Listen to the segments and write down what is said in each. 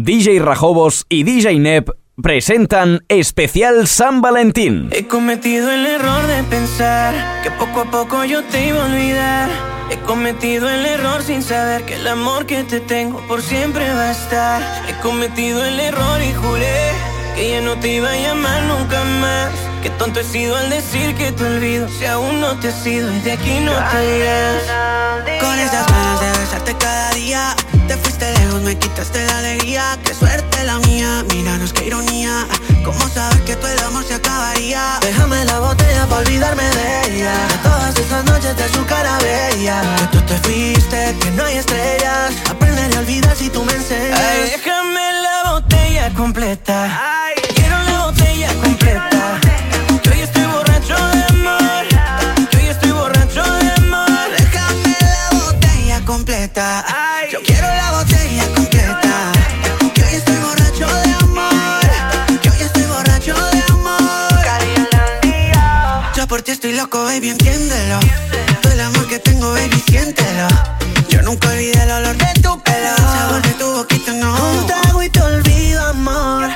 DJ Rajobos y DJ Nep presentan Especial San Valentín. He cometido el error de pensar que poco a poco yo te iba a olvidar. He cometido el error sin saber que el amor que te tengo por siempre va a estar. He cometido el error y juré que ya no te iba a llamar nunca más. Qué tonto he sido al decir que te olvido Si aún no te has ido y aquí no te irás Con esas ganas de besarte cada día Te fuiste lejos, me quitaste la alegría. Qué suerte la mía, míranos qué ironía. ¿Cómo sabes que todo el amor se acabaría? Déjame la botella para olvidarme de ella. De todas esas noches de su cara bella. Que tú te fuiste, que no hay estrellas. Aprender a olvidar si tú me enseñas. Ay, déjame la botella completa. Ay, quiero la botella completa. Yo quiero ti estoy loco, baby, entiéndelo. Todo el amor que tengo, baby, siéntelo. Yo nunca olvidé el olor de tu pelo. El sabor de tu boquita, no. Un trago y te olvido, amor.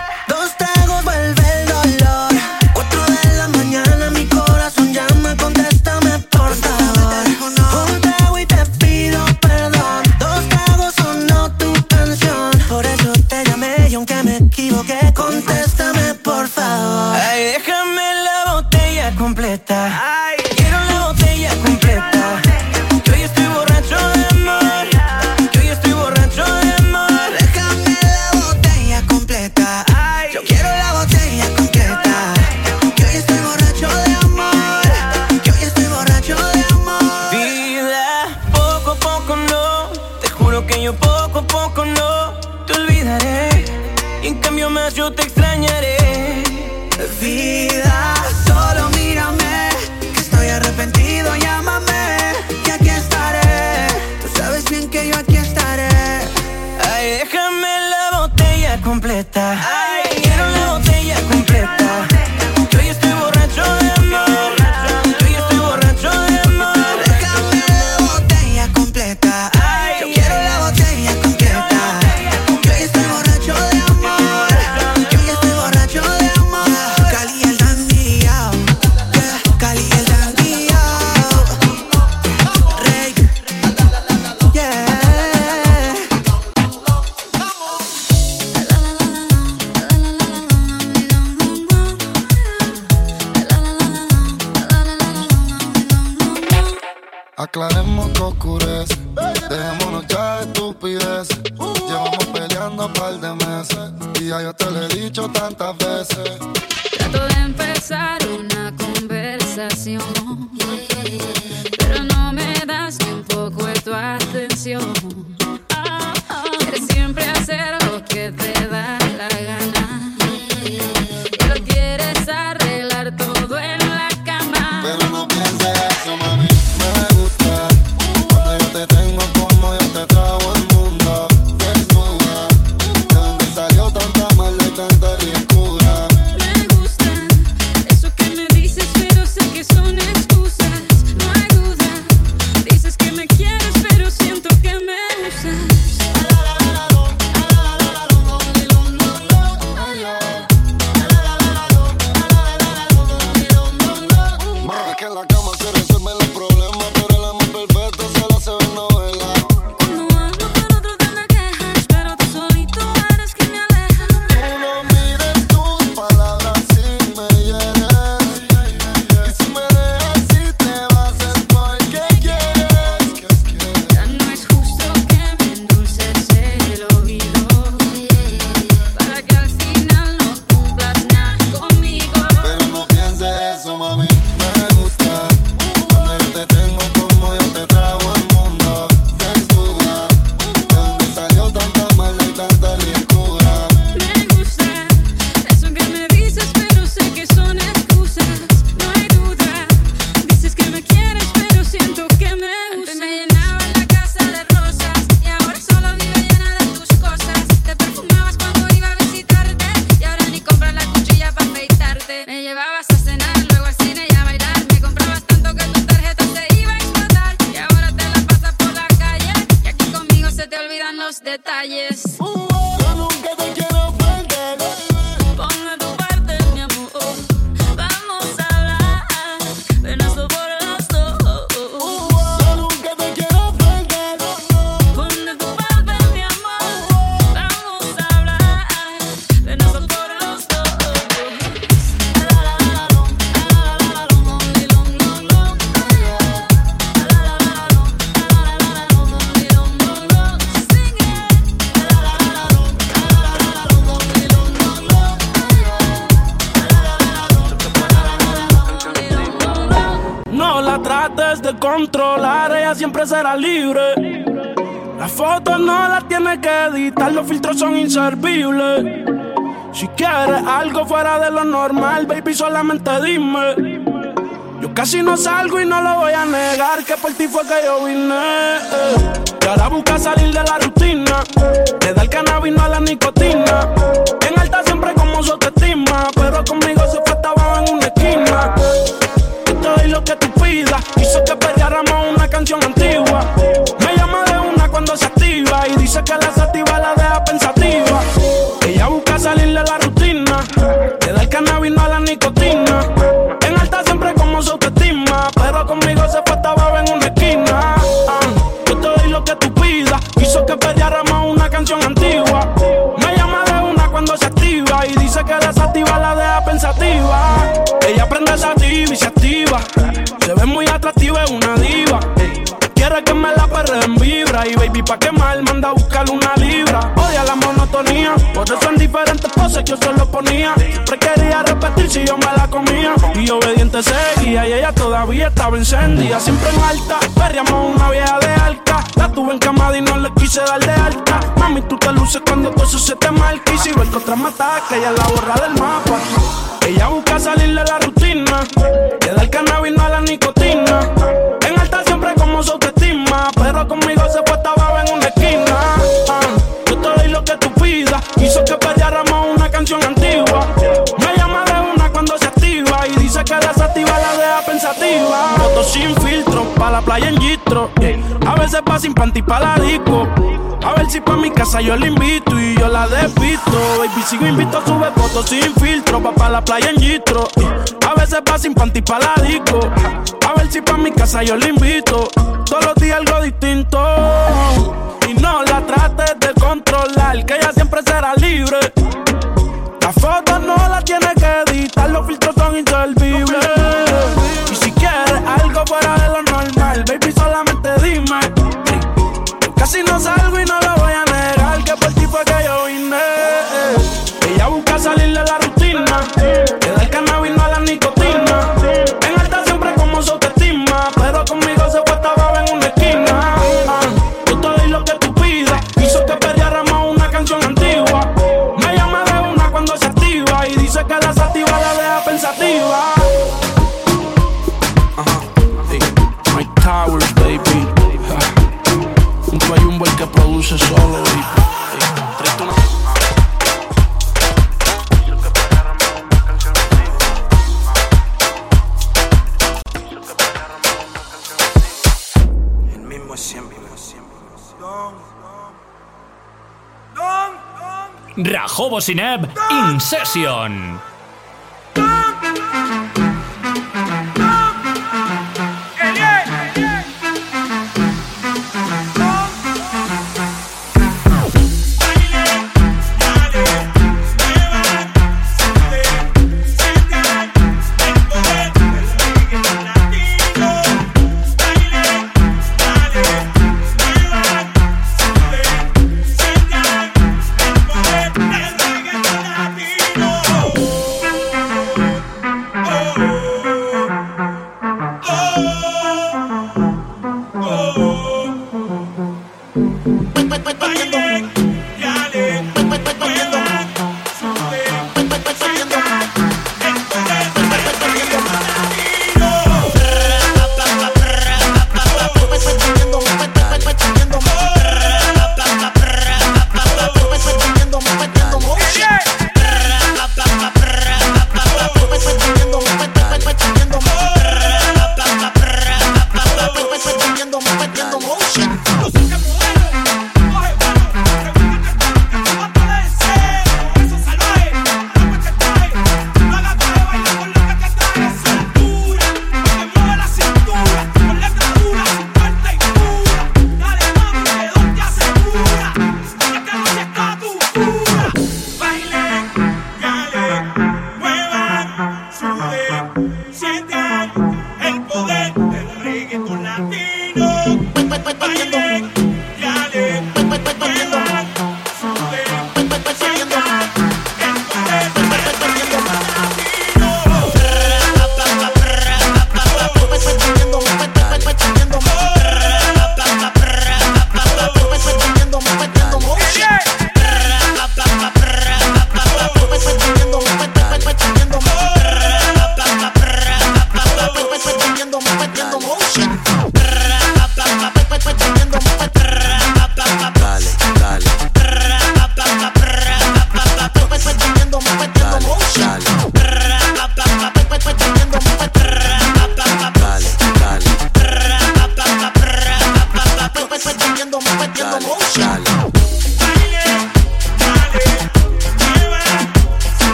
completa. Casi no salgo y no lo voy a negar, que por ti fue que yo vine. Y ahora busca salir de la rutina, Quiere que me la perre en vibra. Y baby, pa' quemar, manda a buscar una libra. Odia la monotonía, por eso en diferentes poses yo se lo ponía. Siempre quería repetir si yo me la comía. Y obediente seguía y ella todavía estaba encendida. Siempre en alta, perreamos una vieja de alta. La tuve en y no le quise dar de alta. Mami, tú te luces cuando todo eso se te marca. Y si ves que otra me ataca, ella la borra del mapa. Ella busca salir de la rutina sin filtro, pa' la playa en gistro A veces pa' sin panty pa' la disco a ver si pa' mi casa yo la invito y yo la despisto. Baby, sigo invito, sube fotos sin filtro, pa' pa' la playa en gistro. A veces pa' sin panty pa' la disco. A ver si pa' mi casa yo la invito. Todos los días algo distinto. Y no la trates de controlar, que ella siempre será libre. Las fotos no las tiene que editar, los filtros son inservibles. Casi no salgo Rajobo Sineb In Session.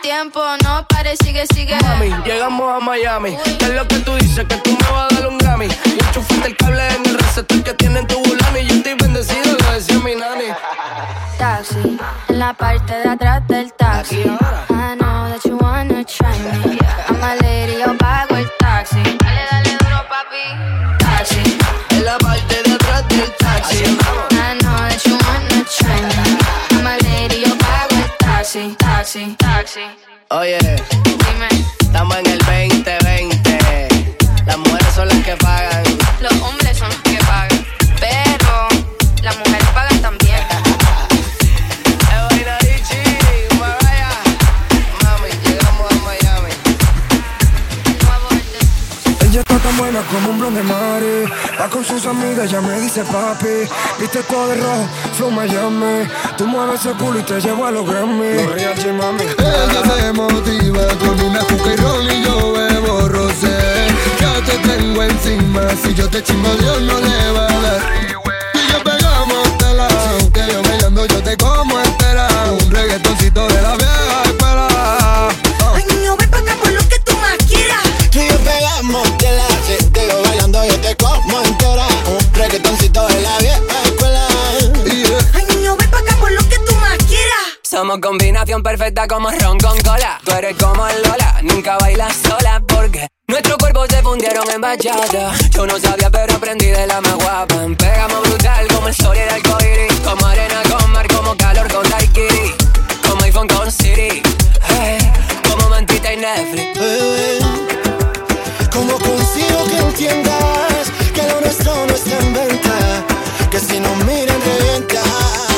tiempo, no pares, sigue, sigue. Mami, llegamos a Miami. ¿Qué es lo que tú dices? Que tú me vas a dar un Grammy. Yo enchufaste el cable en el receptor que tiene en tu bulani. Yo estoy bendecido, lo decía mi nani. Taxi, en la parte de atrás del taxi. taxi. Taxi. Oye, dime. Estamos en Suena como un blonde mare. Va con sus amigas, ya me dice papi. Viste todo de rojo, flow Miami. Tú mueves el culo y te llevo a los Grammy. No. Ella se motiva con una juca y rol yo bebo rosé. Ya te tengo encima, si yo te chingo Dios no le va a dar. Como entera. Un reggaetoncito de la vieja escuela. Yeah. Ay, niño, ven pa' acá por lo que tú más quieras. Somos combinación perfecta como ron con cola. Tú eres como Lola, nunca bailas sola porque nuestros cuerpos se fundieron en bachata. Yo no sabía, pero aprendí de la más guapa. Pegamos brutal como el sol y el arcoíris. Como arena con mar, como calor con daiquiri. Como iPhone con Siri. Eh, como mantita y Netflix. ¿cómo consigo que entiendas? esto no está en venta, que si no miran revienta.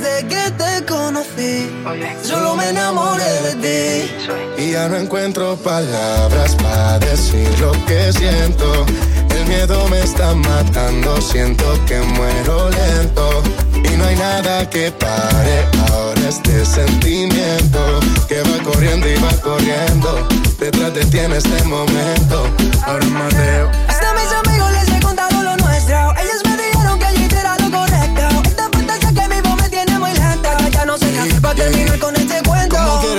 desde que te conocí. Solo me enamoré de ti. Y ya no encuentro palabras para decir lo que siento. El miedo me está matando, siento que muero lento. Y no hay nada que pare ahora este sentimiento que va corriendo y va corriendo. Detrás de ti en este momento. Ahora Mateo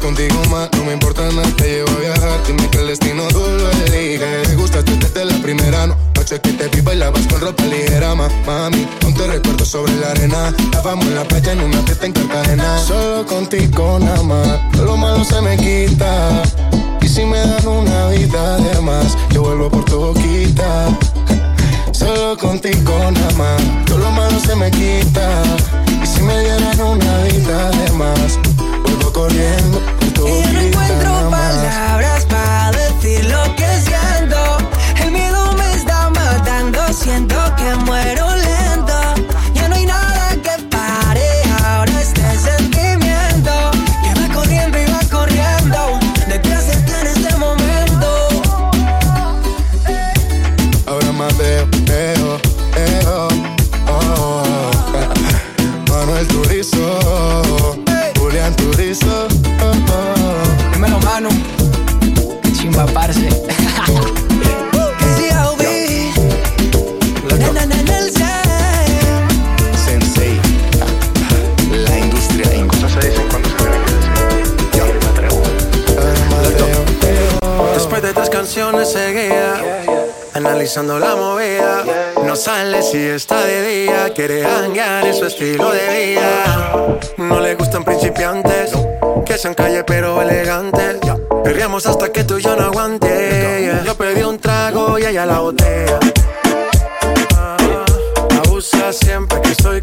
Contigo más, no me importa nada, te llevo a viajar. Dime que el destino tú lo eliges. Me gustaste desde la primera no. noche que te vi bailabas con ropa ligera, ma, mami. Ponte recuerdo sobre la arena. Estábamos en la playa en una fiesta en Cartagena. Solo contigo nada más, lo malo se me quita. Y si me dan una vida de más, yo vuelvo por tu boquita. Solo contigo nada más, todo lo malo se me quita. Y si me dieran una vida de más Vuelvo corriendo, y yo no encuentro palabras para decir lo que siento. El miedo me está matando, siento que muero lento. Ya no hay nada que pare ahora este sentimiento. Que va corriendo y va corriendo, detrás de ti en este momento. Ahora más veo, veo, veo. Oh, oh, oh. Manuel Turizo ¿Qué me mano? Que chimba, parce. ¿Qué se ha oído? La tía. Sensei. La industria. En se dicen cuando se caracterizan. Y ahora me. Después de tres canciones, seguía analizando la movida. Sale si está de día, quiere hanguear en su estilo de vida. No le gustan principiantes, que sean calle pero elegantes. Perriamos hasta que tú y yo no aguante. Yo pedí un trago y ella la botella. Ah, abusa siempre que estoy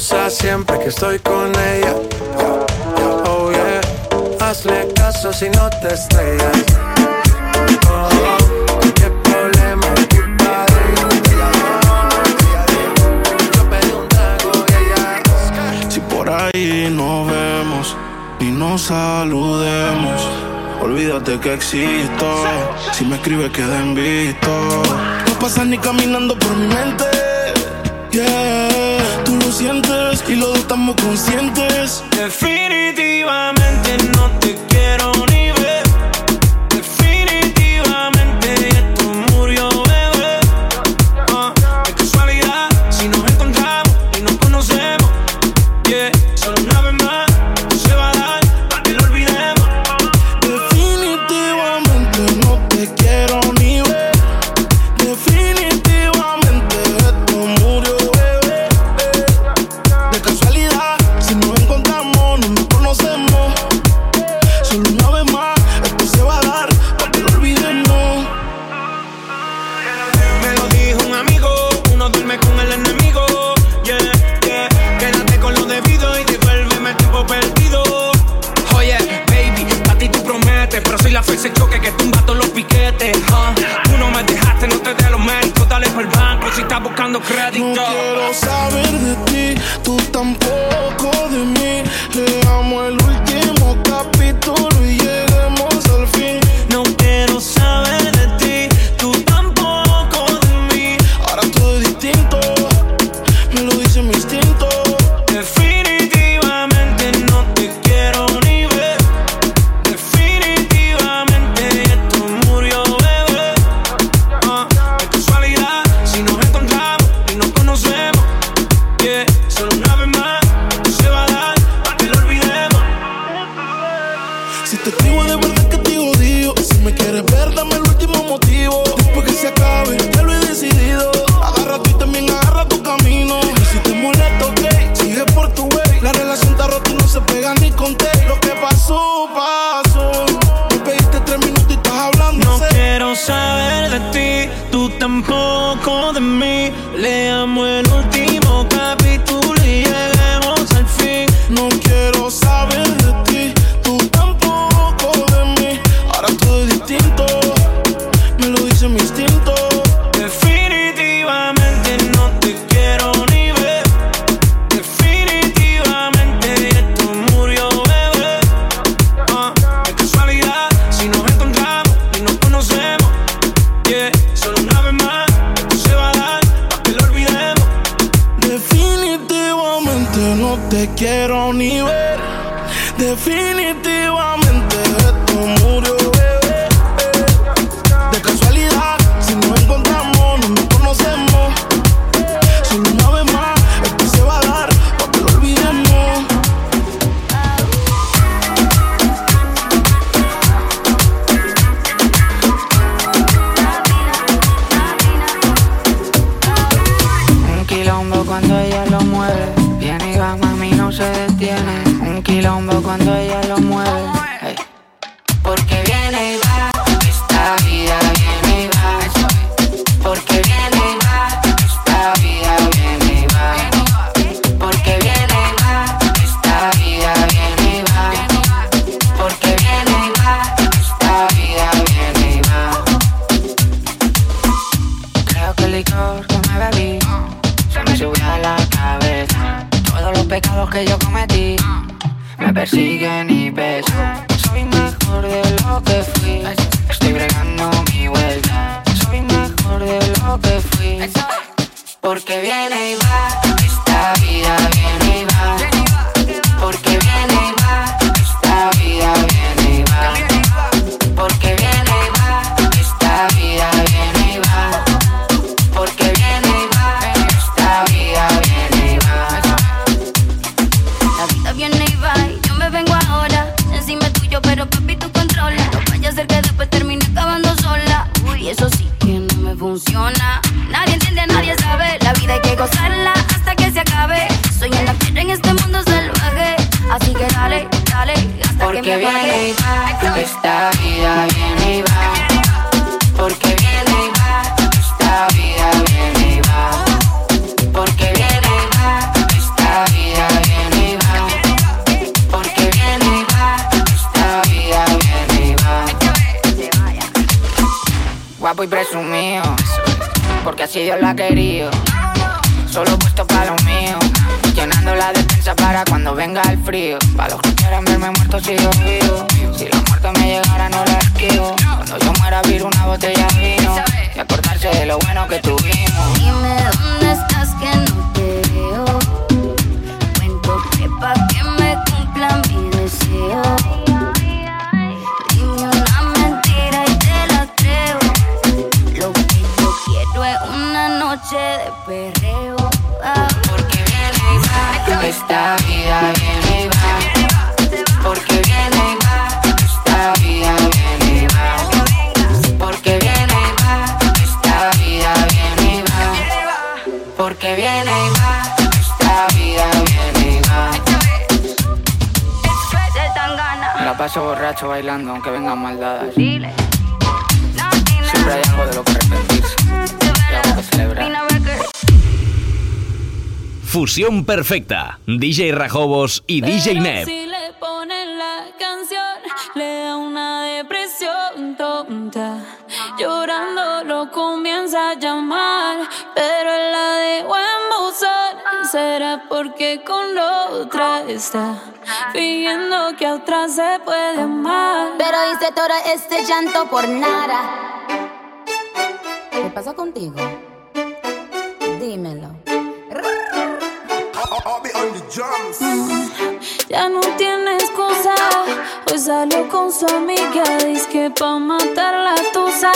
Abusa siempre que estoy con ella. Oh yeah, hazle caso si no te estrellas. Oh, qué problema Si por ahí nos vemos y nos saludemos, olvídate que existo. Si me escribes, queda en visto. No pasas ni caminando por mi mente. Yeah, y los dos estamos conscientes. Definitivamente no te quiero que yo cometí me persiguen y pesan. Soy mejor de lo que fui. Estoy bregando mi vuelta. Soy mejor de lo que fui. Porque viene y va. aunque vengan maldadas. Fusión perfecta. DJ Rajobos y DJ Neb. Si le ponen la canción, le da una depresión tonta. Llorando lo comienza a llamar. Pero la de será porque con la otra está fingiendo que a otra se puede amar. Pero hice todo este llanto por nada. ¿Qué pasa contigo? Dímelo. Ya no tiene excusa. Hoy salió con su amiga. Dice que pa' matar la tusa.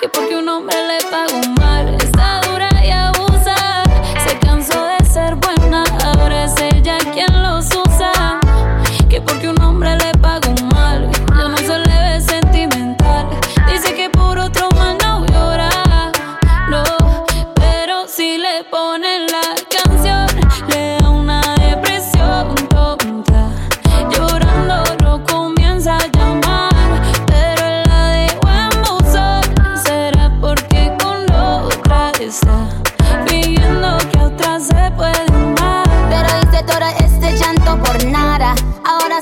Que porque un hombre le pagó mal está dura. nombre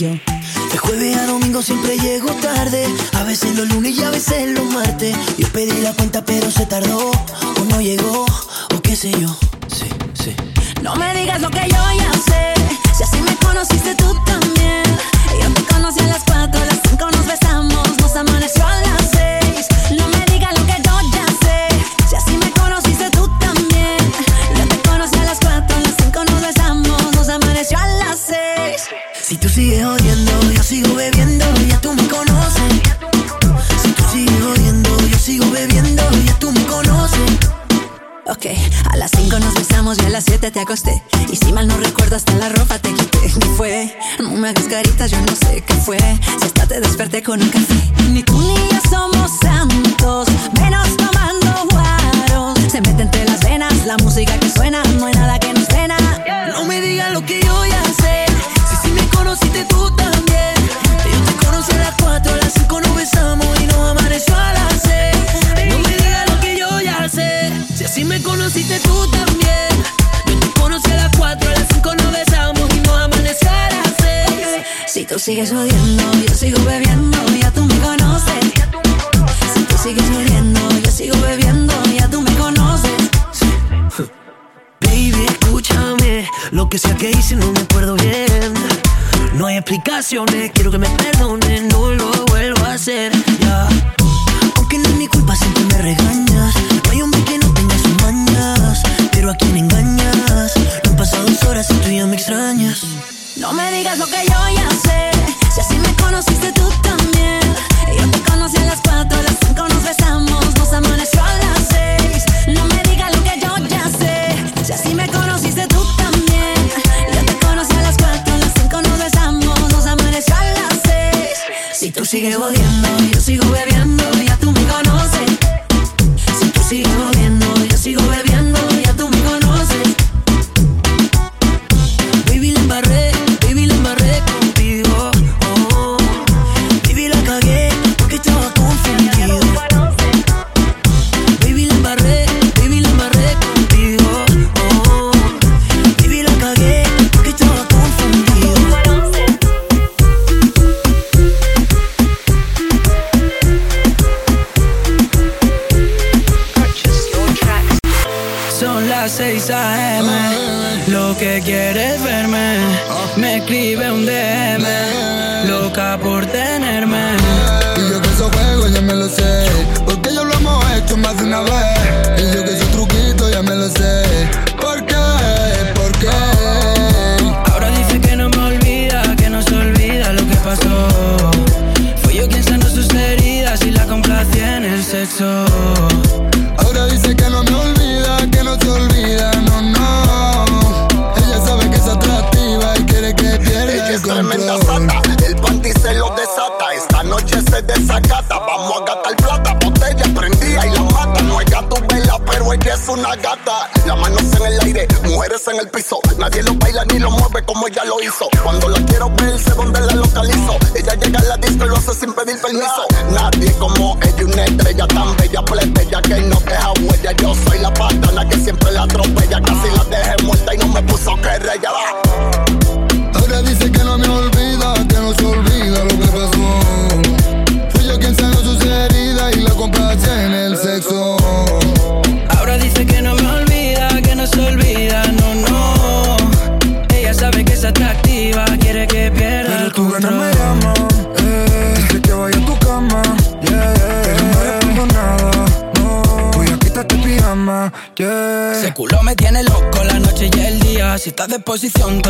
Studio. carita yo no sé qué fue. Si hasta te desperté con un café. Ni tú ni yo somos santos, menos tomando guaros. Se mete entre las venas la música que suena. Si tú sigues jodiendo, yo sigo bebiendo, ya tú me conoces. Si tú sigues jodiendo, yo sigo bebiendo, ya tú me conoces. Baby, escúchame, lo que sea que hice no me acuerdo bien. No hay explicaciones, quiero que me perdones, no lo vuelvo a hacer. Aunque no es mi culpa, siempre me regaño como ella lo hizo. Cuando la posición,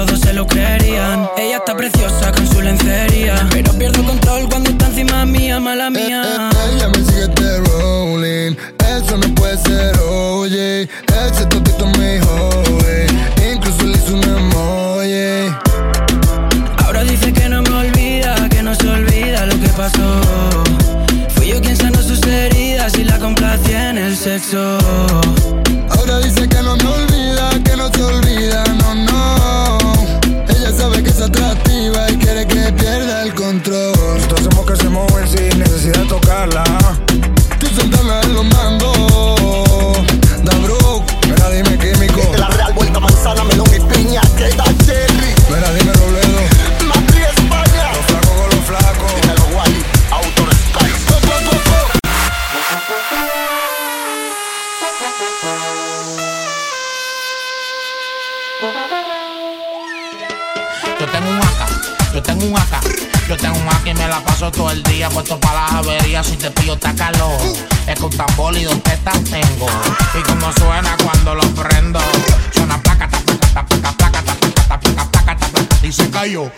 Yo tengo un AK, yo tengo un AK, yo tengo un AK y me la paso todo el día puesto para las averías. Si te pillo, está calor. Es con tambor y dos tetas tengo. Y como suena cuando lo prendo, suena placa, placa, placa, placa, placa, placa, placa, y se cayó.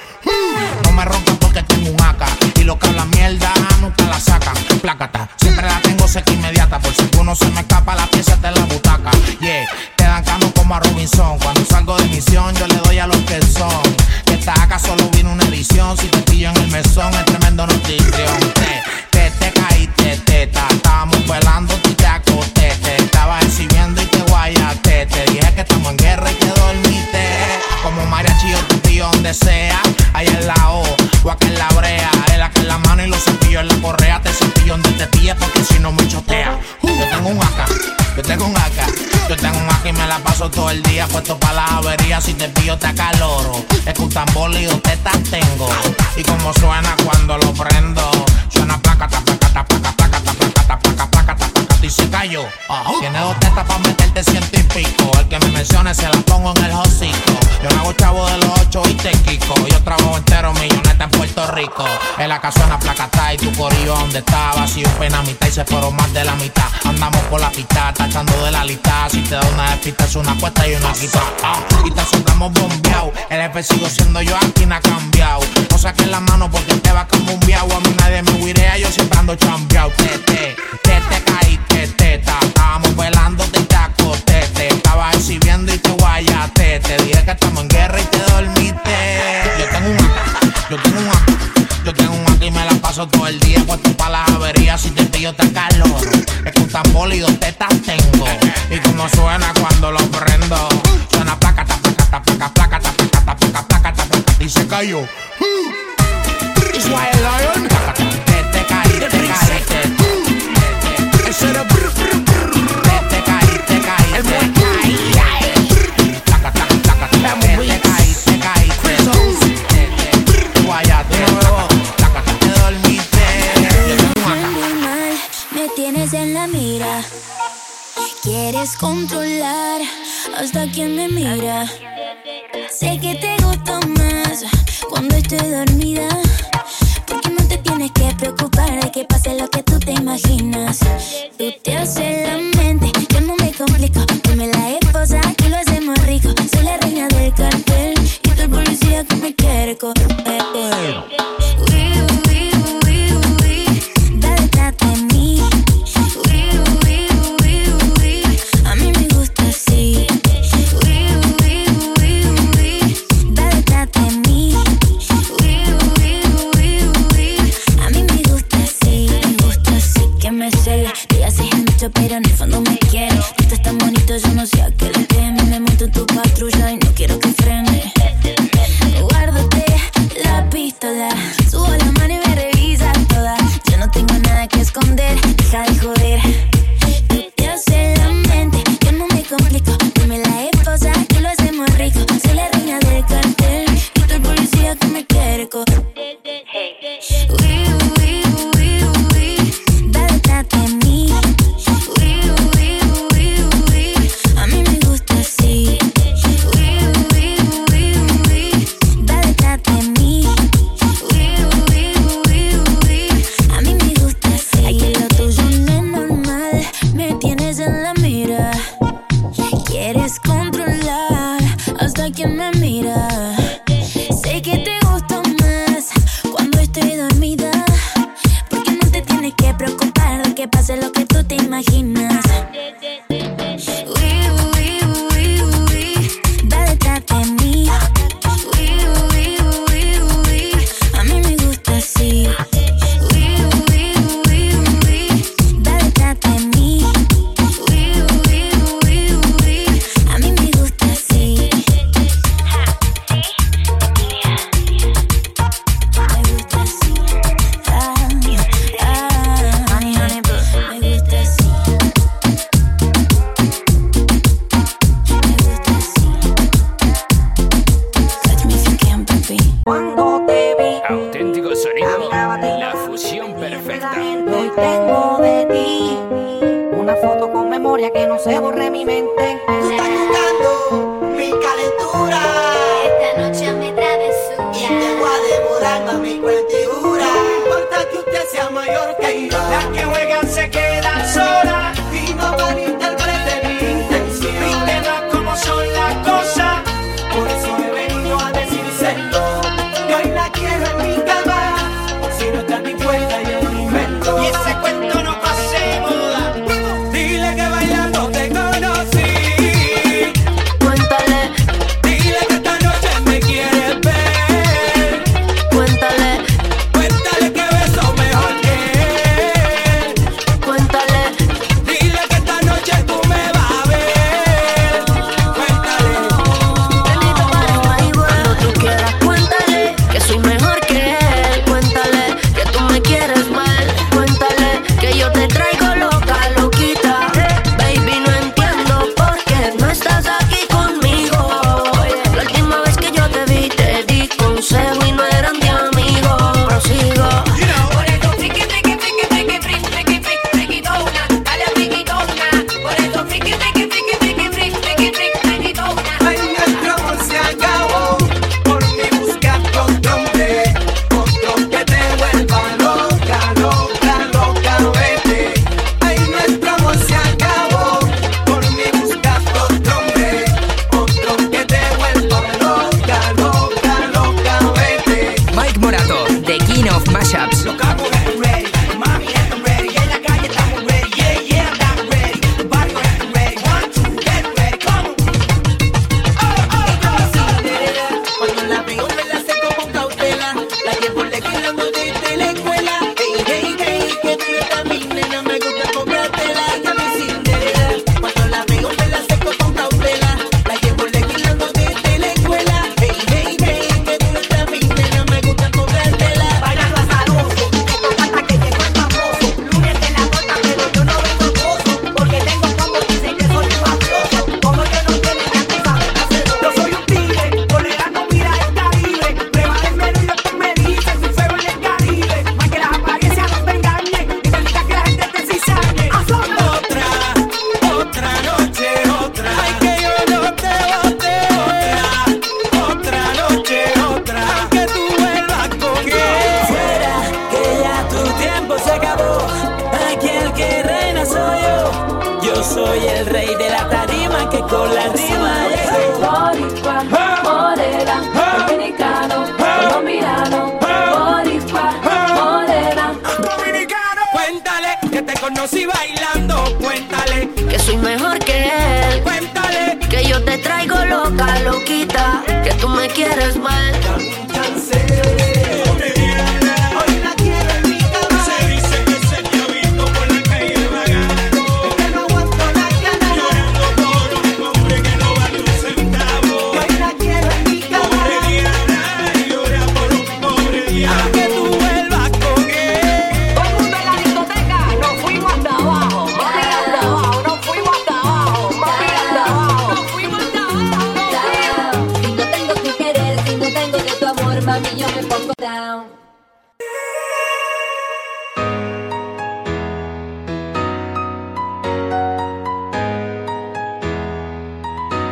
No me rompan porque tengo un AK y lo que habla mierda nunca la sacan. Plácata, siempre la tengo seca inmediata por si uno se me escapa la pieza de la butaca. Yeah, te dan cano como a Robinson. Cuando misión yo le doy a los que son. Que esta AK solo vino una edición. Si te pillo en el mesón es tremendo notición. Te, te, te caíste, teta. Estábamos velando y te acosté. Te estaba exhibiendo y te guayaste. Te dije que estamos en guerra y que dormiste. Como mariachi yo te pillo donde sea. Ahí en la O o acá en la brea. El acá en la mano y los cepillos en la correa. Te cepillo donde te pilles porque si no me chotea. Yo tengo un AK, yo tengo un AK. Me la paso todo el día puesto para las averías. Si te pillo te acaloro. Es que un tambor y dos tetas tengo. Y como suena cuando lo prendo. Suena placa, placa, placa, placa, placa, placa, placa, placa, y se cayó. Tiene dos tetas para meterte ciento y pico. El que me mencione se la pongo en el hocico. Yo no hago chavo de los ocho y te quico. Yo trabajo entero milloneta en Puerto Rico. En la casa una placa está y tu corillo donde estaba. Si un pena mitad y se fueron más de la mitad. Andamos por la pista, tachando de la lista. Si te da una despista es una apuesta y una quita. Ah, y te soltamos bombeado. El jefe sigo siendo yo, aquí no ha cambiado. No saques la mano porque te va como un viao. A mí nadie me huirea, yo siempre ando chambeado. Te, te, te, te caíste, teta. Estábamos velando, te te acosté. Te estaba exhibiendo y te guayaste. Te dije que estamos en guerra y te dormiste. Yo tengo un yo tengo un. Yo tengo un y me la paso todo el día puesto para las averías. Si te pillo te calor. Es que un tambor y dos tetas tengo. Y como suena cuando lo prendo. Suena placa, ta, placa, ta, placa, placa, ta, placa, ta, placa, placa, ta, placa, y se cayó. Lion. gusta quien me mira. Sé que te gusto más cuando estoy dormida. Porque no te tienes que preocupar de que pase lo que te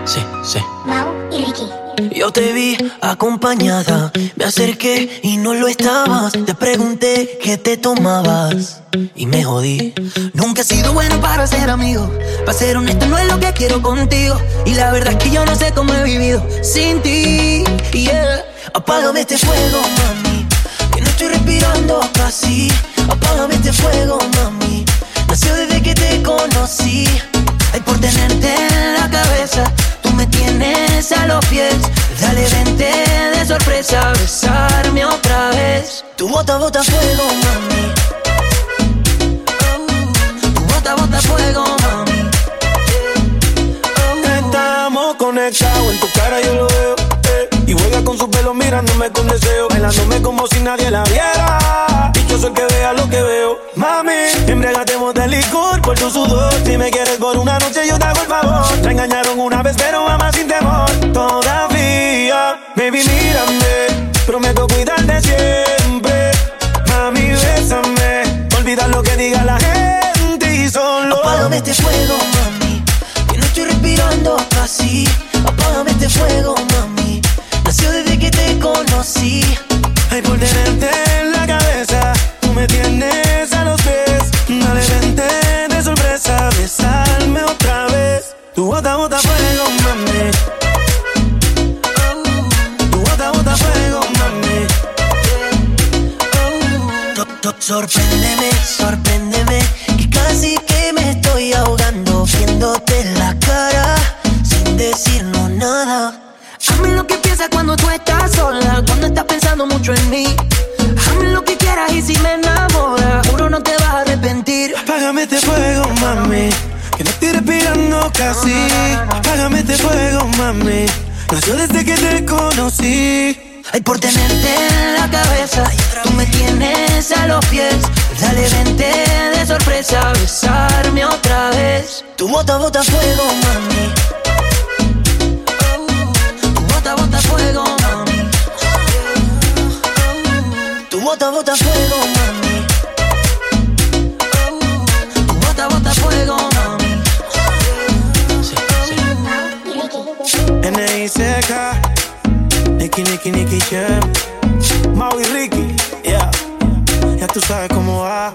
Sí, sí. Mau y Ricky. Yo te vi acompañada, me acerqué y no lo estabas. Te pregunté qué te tomabas y me jodí. Nunca he sido bueno para ser amigo. Para ser honesto, no es lo que quiero contigo. Y la verdad es que yo no sé cómo he vivido sin ti. Yeah. Apágame este fuego, mami. Que no estoy respirando casi. Apágame este fuego, mami. Nació desde que te conocí. Ay, por tenerte en la cabeza, me tienes a los pies. Dale, vente de sorpresa, besarme otra vez. Tu bota, bota fuego, mami. Tu bota, bota fuego, mami. Estamos conectados, en tu cara yo lo veo. Y juega con su pelo mirándome con deseo. Bailándome como si nadie la viera. Y yo soy el que vea lo que veo. Mami, embriagatemos de licor por tu sudor. Si me quieres por una noche, yo te hago el favor. Te engañaron una vez, pero ama sin temor. Todavía, baby, mírame. Prometo cuidarte siempre. Mami, bésame. Olvida lo que diga la gente y solo. Apágame este fuego, mami. Que no estoy respirando casi. Apágame este fuego, mami. Conocí. Ay, por tenerte en la cabeza, tú me tienes a los pies. Dale, vente de sorpresa, besarme otra vez. Tu bota, bota fuego, mami. Tu bota, bota fuego, mami. Sorpréndeme, sorpréndeme. Que casi que me estoy ahogando. Viéndote la cara, sin decirnos nada. Hazme lo que piensas cuando tú estás sola. Cuando estás pensando mucho en mí. Hazme lo que quieras y si me enamoras, juro no te vas a arrepentir. Apágame este fuego, mami. Que no estoy respirando casi. Apágame este fuego, mami. Nació desde que te conocí. Ay, por tenerte en la cabeza, tú me tienes a los pies. Dale, vente de sorpresa, besarme otra vez. Tu bota, bota fuego, mami. Mau y Ricky, yeah. Ya tú sabes cómo va.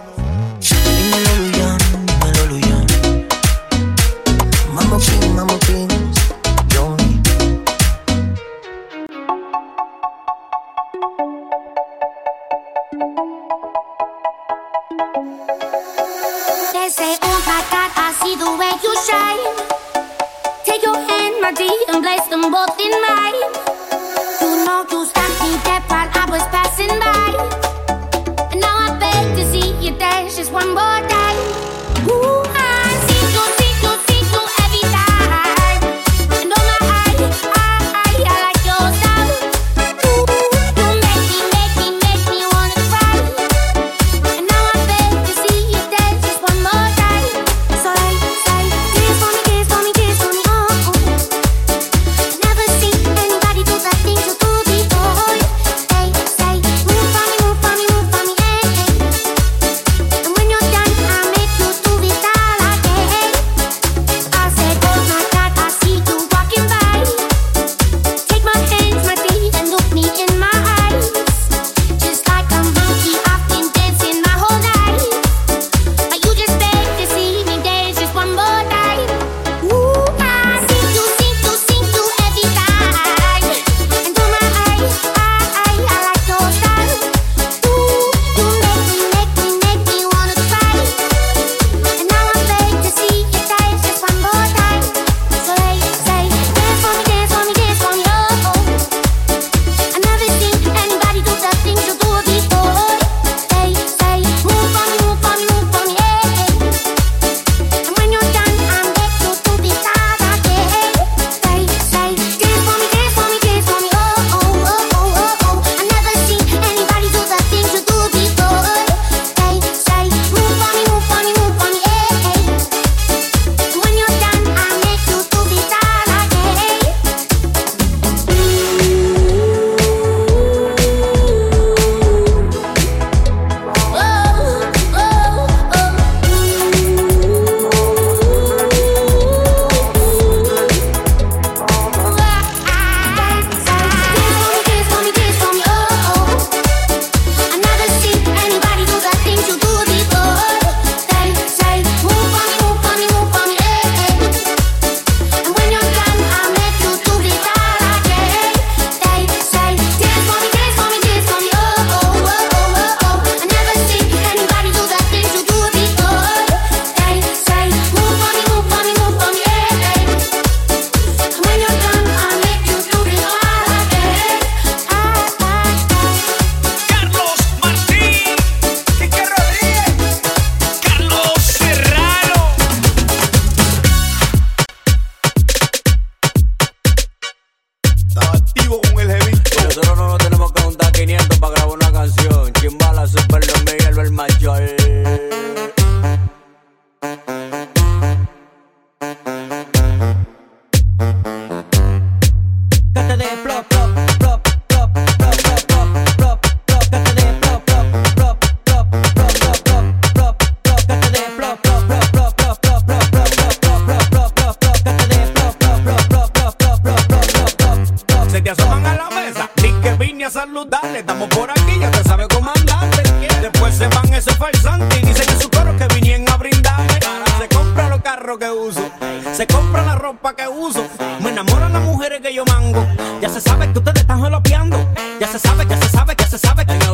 sabe, que se sabe, que se sabe, que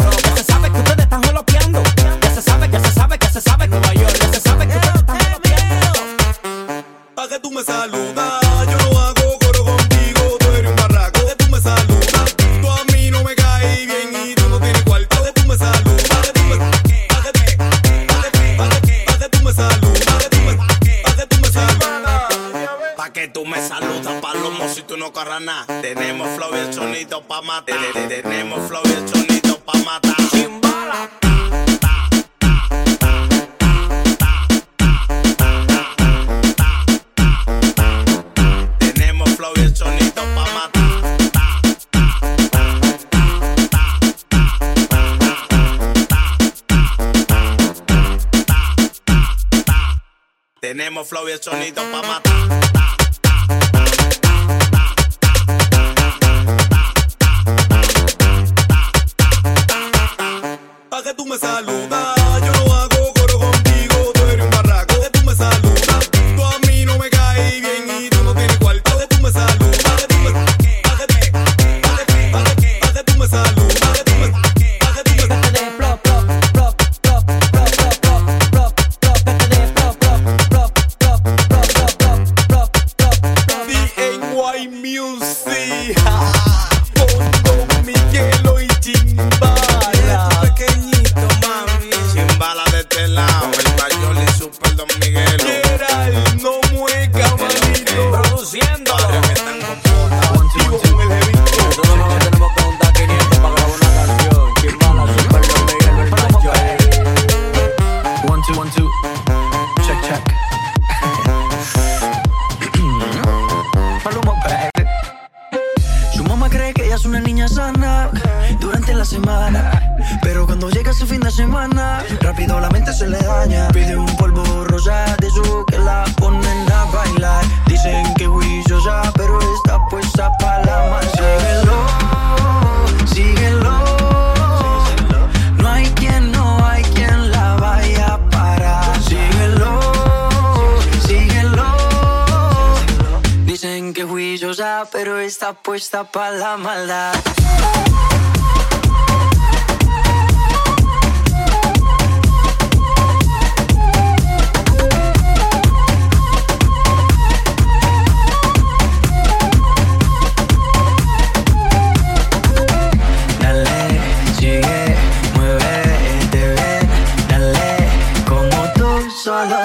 puesta para la maldad.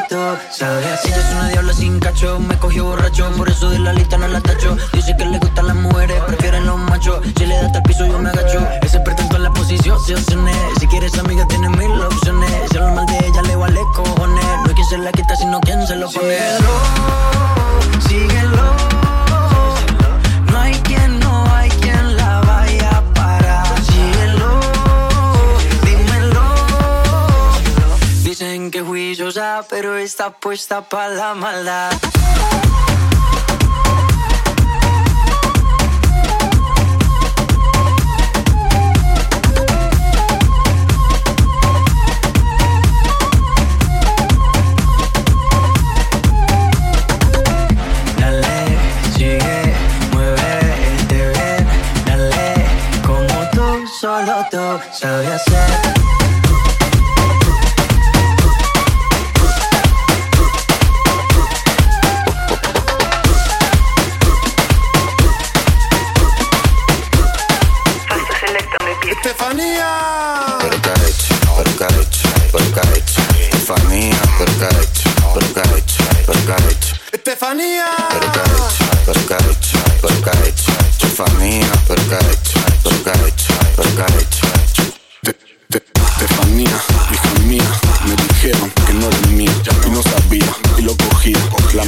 TikTok, ¿sabes? Ella es una diabla sin cacho, me cogió borracho, por eso de la lista no la tacho. Dice que le gustan las mujeres, prefieren los machos. Si le da hasta el piso, yo me agacho. Ese pretendo en la posición, se opciones. Si quieres amiga, tiene mil opciones. Si lo mal de ella, le vale cojones. No es quien se la quita, sino quien se lo pone. Síguelo, síguelo. Pero está puesta para la mala, dale, llegué, mueve, te ven, dale, como tú, solo tú, sabías.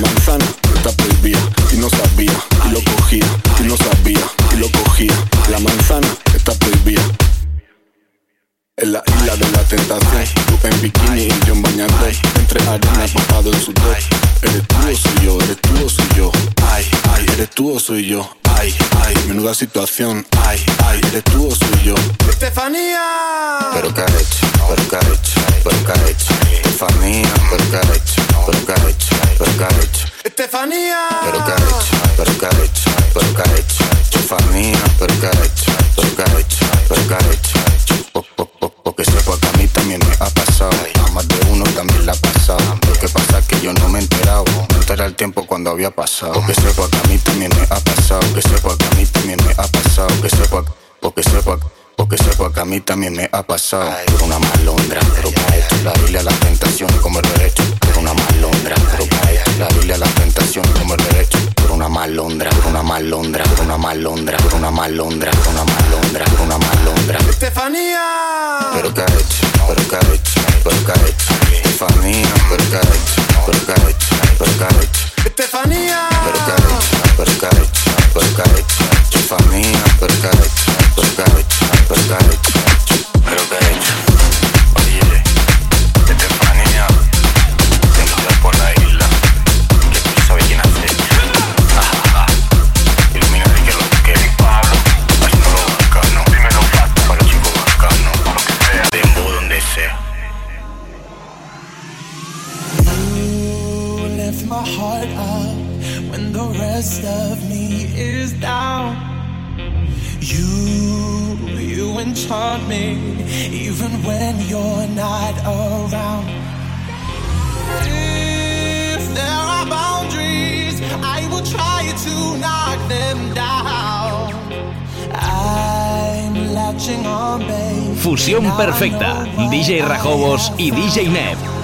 manzana, está prohibida y no sabía, y lo cogía, y no sabía, y lo cogía. La manzana está prohibida. En la isla de la tentación, tú en bikini y yo en bañante, entre arena empapado en sudor. Eres tú o soy yo, eres tú o soy yo. Ay, ay, eres tú o soy yo. Ay, ay, menuda situación. Ay. también me ha pasado. Por una malondra, pero para esto la Biblia la tentación como el derecho. Por una malondra, pero para esto la Biblia la tentación como el derecho. Por una malondra, por una malondra, por una malondra, por una malondra, por una malondra, por una malondra. Estefanía. Pero qué ha hecho, pero qué ha hecho, pero qué ha hecho. Estefanía, pero qué ha hecho, pero qué ha hecho, pero qué ha hecho. Estefanía. Pero qué ha hecho, pero qué ha hecho, pero qué ha hecho. Estefanía, pero qué ha hecho, pero qué ha hecho, pero qué ha hecho. Perfecta, DJ Rajobos y DJ Neb.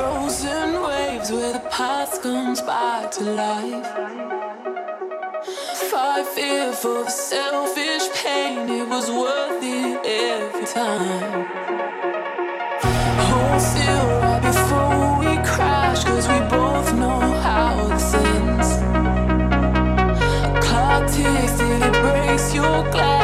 frozen waves where the past comes back to life. Fight fear for the selfish pain, it was worth it every time. Hold still right before we crash, cause we both know how this ends. Clock ticks till it breaks your glass.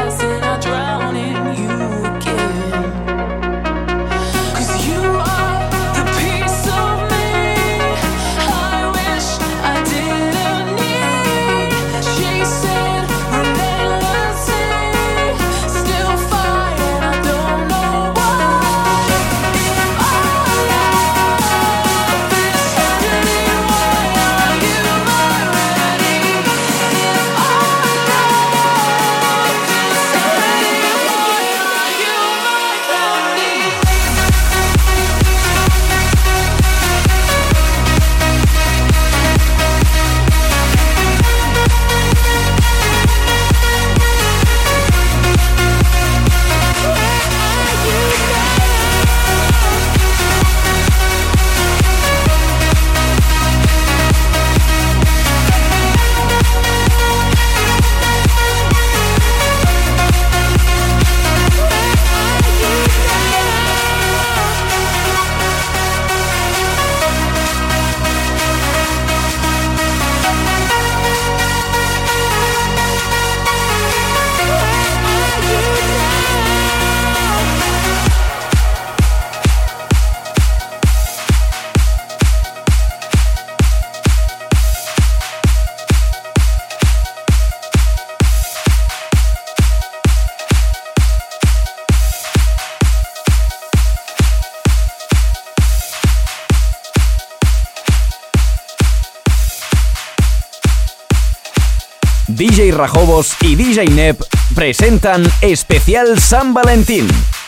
Rajobos y DJ Nep presentan Especial San Valentín